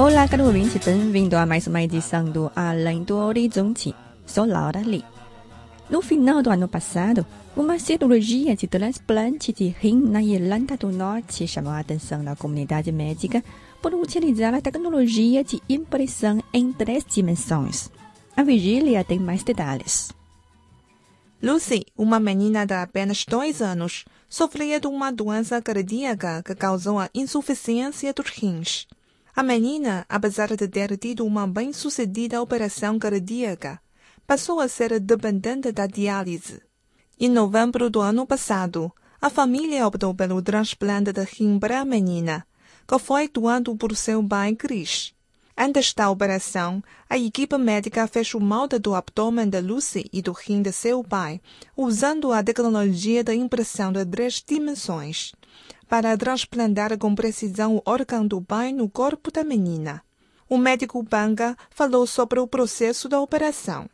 Olá, caro ouvinte, bem-vindo a mais uma edição do Além do Horizonte. Sou Laura Lee. No final do ano passado, uma cirurgia de transplante de rim na Irlanda do Norte chamou a atenção da comunidade médica por utilizar a tecnologia de impressão em três dimensões. A Vigília tem mais detalhes. Lucy, uma menina de apenas dois anos, sofria de uma doença cardíaca que causou a insuficiência dos rins. A menina, apesar de ter tido uma bem-sucedida operação cardíaca, passou a ser dependente da diálise. Em novembro do ano passado, a família optou pelo transplante de rim para a menina, que foi doado por seu pai Chris. Antes da operação, a equipe médica fez o molde do abdômen de Lucy e do rim de seu pai, usando a tecnologia de impressão de três dimensões, para transplantar com precisão o órgão do pai no corpo da menina. O médico Banga falou sobre o processo da operação.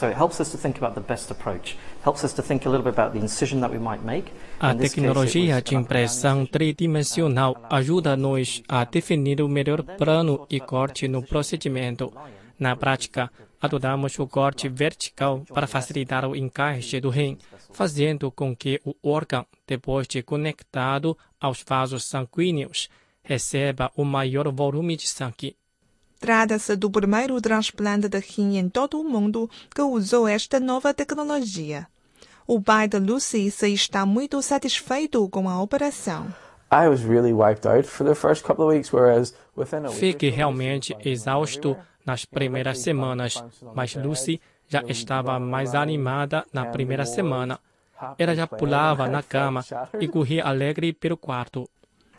So it helps us to think about the best approach, helps us to think a little bit about the incision that we might make. A In this case, it tecnologia de impressão tridimensional ajuda-nos a definir o melhor plano e corte no procedimento. Na prática, adotamos o corte vertical para facilitar o encaixe do rim, fazendo com que o órgão, depois de conectado aos vasos sanguíneos, receba o maior volume de sangue. Trata-se do primeiro transplante de rim em todo o mundo que usou esta nova tecnologia. O pai de Lucy se está muito satisfeito com a operação. Fiquei realmente exausto nas primeiras semanas, mas Lucy já estava mais animada na primeira semana. Ela já pulava na cama e corria alegre pelo quarto.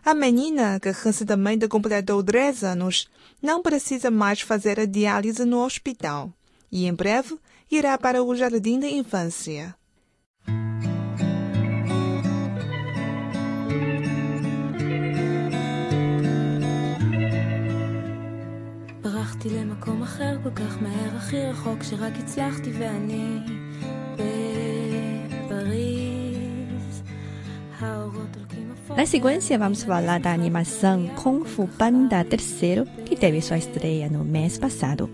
A menina, que recentemente completou 10 anos, não precisa mais fazer a diálise no hospital e em breve irá para o jardim de infância. ברחתי למקום אחר כל כך מהר, הכי רחוק שרק הצלחתי ואני בפריז. האורות הולכים אפור. Na sequência, vamos falar da animação Kung Fu Panda Terceiro, que teve sua estreia no mês passado.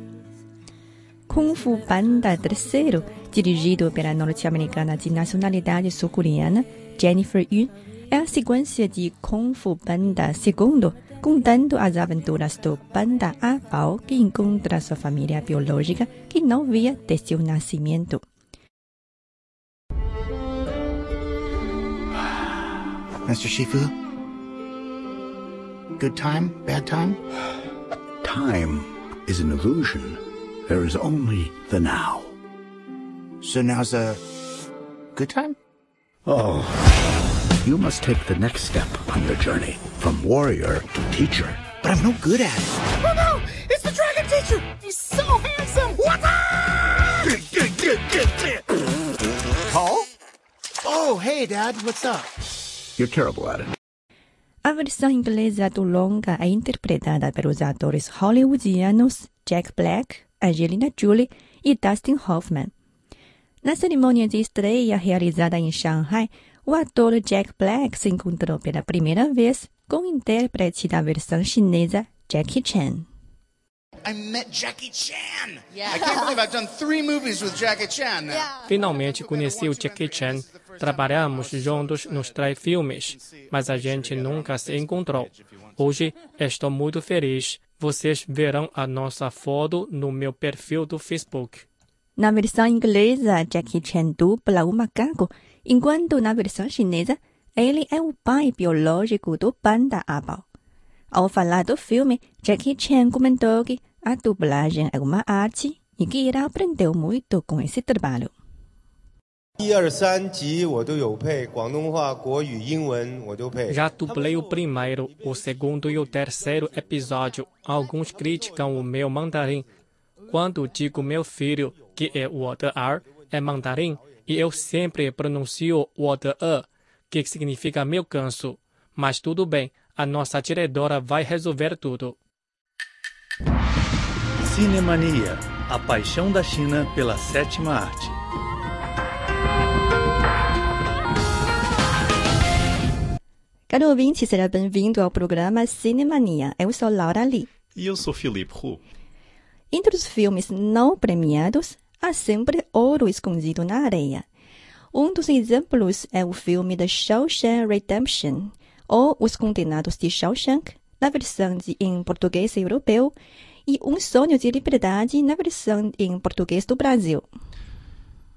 Kung Fu Panda Terceiro, dirigido pela norte-americana de nacionalidade sul-coreana Jennifer Yun, é a sequência de Kung Fu Panda Segundo, contando as aventuras do Panda A Bao, que encontra sua família biológica que não via desde o nascimento. Mr. Shifu? Good time? Bad time? Time is an illusion. There is only the now. So now's a good time? Oh. You must take the next step on your journey from warrior to teacher. But I'm no good at it. Oh no! It's the dragon teacher! He's so handsome! What? Paul? Oh, hey, Dad. What's up? You're terrible at it. A versão inglesa do longa é interpretada pelos atores hollywoodianos Jack Black, Angelina Jolie e Dustin Hoffman. Na cerimônia de estreia realizada em Shanghai, o ator Jack Black se encontrou pela primeira vez com o intérprete da versão chinesa Jackie Chan. I met Jackie Chan. I can't believe I've done three movies with Jackie Chan now. Finalmente conheci o Jackie Chan. Trabalhamos juntos nos três filmes, mas a gente nunca se encontrou. Hoje estou muito feliz. Vocês verão a nossa foto no meu perfil do Facebook. Na versão inglesa, Jackie Chan dubla o macaco, enquanto na versão chinesa, ele é o pai biológico do panda Abao. Ao falar do filme, Jackie Chan comentou que a dublagem é uma arte e que irá aprender muito com esse trabalho. 一二三集我都有配，广东话、国语、英文我都配。 Já dublei o primeiro, o segundo e o terceiro episódio. Alguns criticam o meu mandarim. Quando digo meu filho, que é o de ar, é mandarim, e eu sempre pronuncio o e, que significa meu canso. Mas tudo bem, a nossa diretora vai resolver tudo. Cinemania, a paixão da China pela sétima arte. Caro ouvinte, seja bem-vindo ao programa Cinemania. Eu sou Laura Lee. E eu sou Felipe Hu. Entre os filmes não premiados, há sempre ouro escondido na areia. Um dos exemplos é o filme The Shawshank Redemption, ou Os Condenados de Shawshank, na versão de, em português europeu, e Um Sonho de Liberdade, na versão em português do Brasil.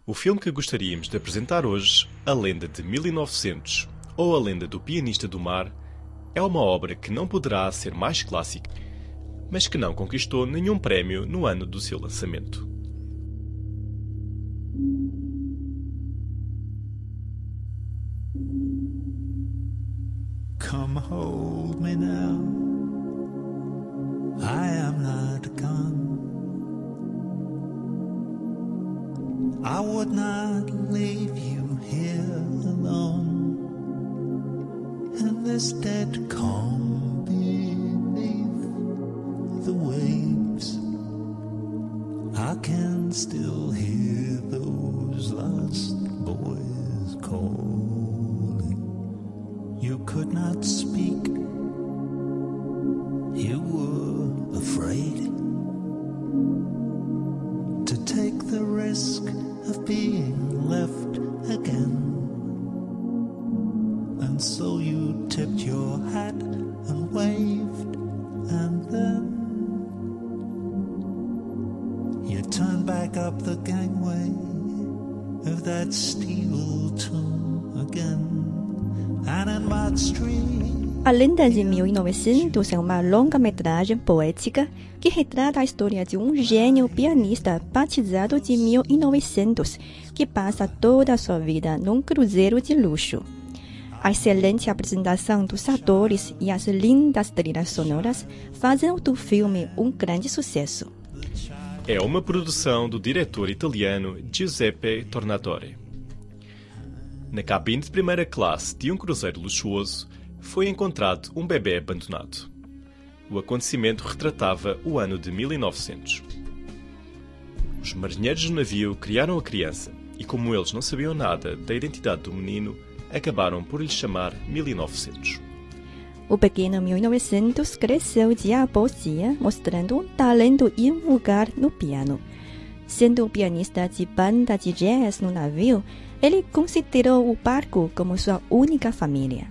O filme que gostaríamos de apresentar hoje, A Lenda de 1900, ou A Lenda do Pianista do Mar, é uma obra que não poderá ser mais clássica, mas que não conquistou nenhum prémio no ano do seu lançamento. Come hold me now. I am not gone. I would not leave you here alone in this dead calm beneath the waves. I can still hear those lost boys calling. Could not speak. You were afraid to take the risk of being left again. And so you tipped your hat and waved, and then you turned back up the gangway of that steel tomb again. And in Mott Street. A Lenda de 1900 é uma longa-metragem poética que retrata a história de um gênio pianista batizado de 1900 que passa toda a sua vida num cruzeiro de luxo. A excelente apresentação dos atores e as lindas trilhas sonoras fazem do filme um grande sucesso. É uma produção do diretor italiano Giuseppe Tornatore. Na cabine de primeira classe de um cruzeiro luxuoso, foi encontrado um bebê abandonado. O acontecimento retratava o ano de 1900. Os marinheiros do navio criaram a criança e, como eles não sabiam nada da identidade do menino, acabaram por lhe chamar 1900. O pequeno 1900 cresceu dia após dia, mostrando um talento invulgar no piano. Sendo pianista de banda de jazz no navio, ele considerou o barco como sua única família.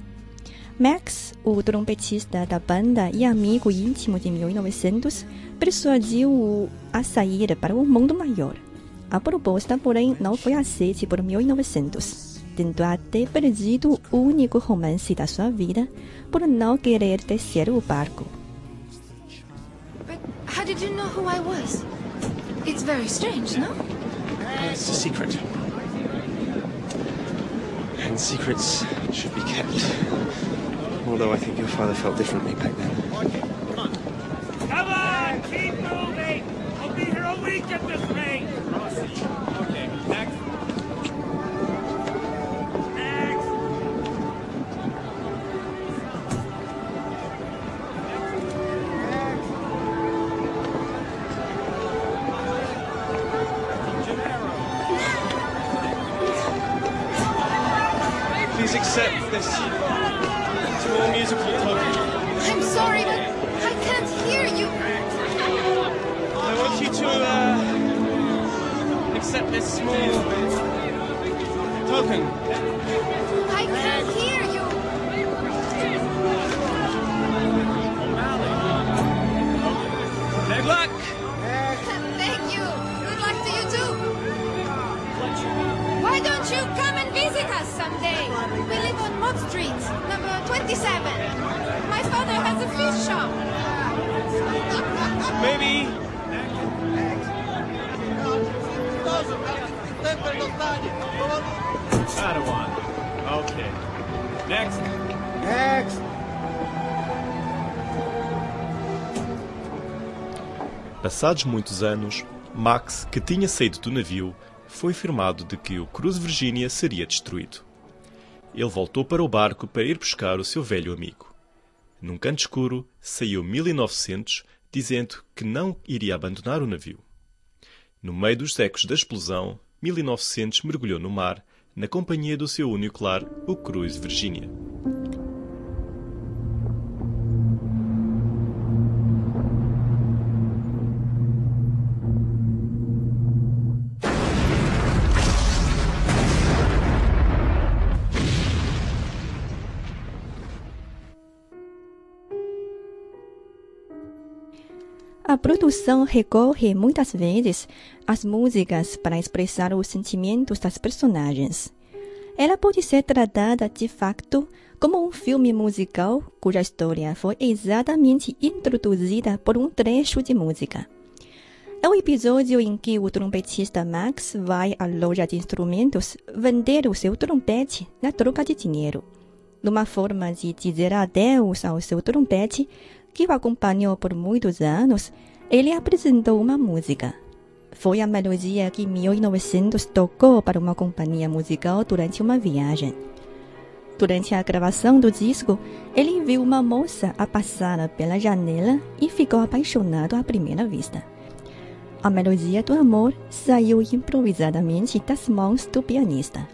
Max, o trompetista da banda e amigo íntimo de 1900, persuadiu-o a sair para o mundo maior. A proposta, porém, não foi aceita por 1900, tendo até perdido o único romance da sua vida por não querer descer o barco. It's very strange, no? It's a secret. And secrets should be kept. Although I think your father felt differently back then. Come on, keep moving. I'll be here a week at this rate. Please accept this small musical token. I'm sorry, but I can't hear you. I want you to uh, accept this small token. I can't hear Passados muitos anos, Max, que tinha saído do navio, foi informado de que o Cruz Virginia seria destruído. Ele voltou para o barco para ir buscar o seu velho amigo. Num canto escuro, saiu 1900, dizendo que não iria abandonar o navio. No meio dos ecos da explosão, 1900 mergulhou no mar, na companhia do seu único lar, o Cruz Virginia. Produção recorre muitas vezes às músicas para expressar os sentimentos das personagens. Ela pode ser tratada de facto como um filme musical cuja história foi exatamente introduzida por um trecho de música. É o episódio em que o trompetista Max vai à loja de instrumentos vender o seu trompete na troca de dinheiro. Numa forma de dizer adeus ao seu trompete, que o acompanhou por muitos anos, ele apresentou uma música. Foi a melodia que 1900 tocou para uma companhia musical durante uma viagem. Durante a gravação do disco, ele viu uma moça a passar pela janela e ficou apaixonado à primeira vista. A melodia do amor saiu improvisadamente das mãos do pianista.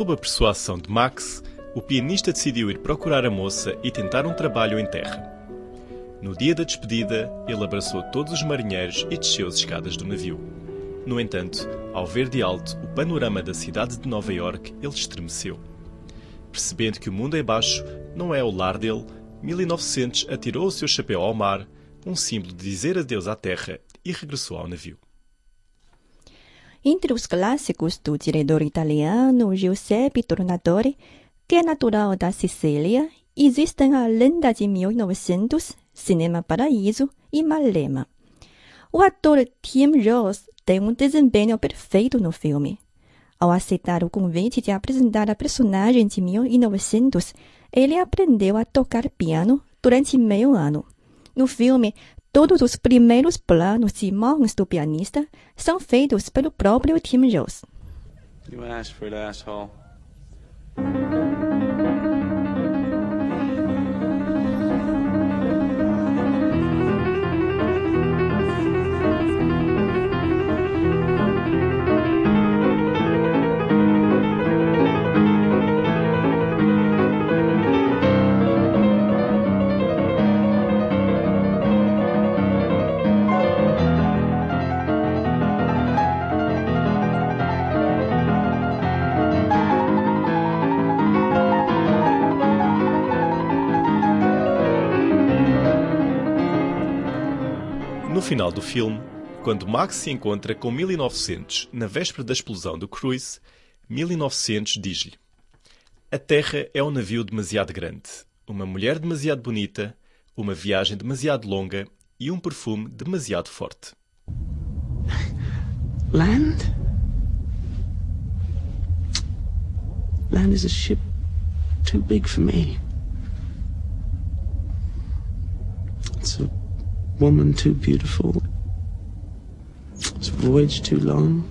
Sob a persuasão de Max, o pianista decidiu ir procurar a moça e tentar um trabalho em terra. No dia da despedida, ele abraçou todos os marinheiros e desceu as escadas do navio. No entanto, ao ver de alto o panorama da cidade de Nova York, ele estremeceu. Percebendo que o mundo embaixo não é o lar dele, 1900 atirou o seu chapéu ao mar, um símbolo de dizer adeus à terra, e regressou ao navio. Entre os clássicos do diretor italiano Giuseppe Tornatore, que é natural da Sicília, existem A Lenda de 1900, Cinema Paraíso e Malema. O ator Tim Rose tem um desempenho perfeito no filme. Ao aceitar o convite de apresentar a personagem de 1900, ele aprendeu a tocar piano durante meio ano. No filme, Todos os primeiros planos de mãos do pianista são feitos pelo próprio Tim Rose. You asked for it, asshole. Final do filme, quando Max se encontra com 1900 na véspera da explosão do Cruise, 1900 diz-lhe: A Terra é um navio demasiado grande, uma mulher demasiado bonita, uma viagem demasiado longa e um perfume demasiado forte. Land? Land is a ship too big for me. It's a woman too beautiful. Voyage too long.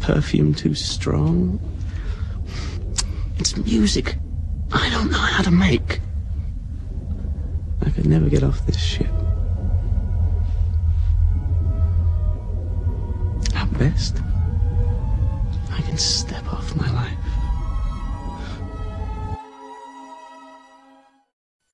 Perfume too strong. It's music I don't know how to make. I could never get off this ship. At best, I can step off my life.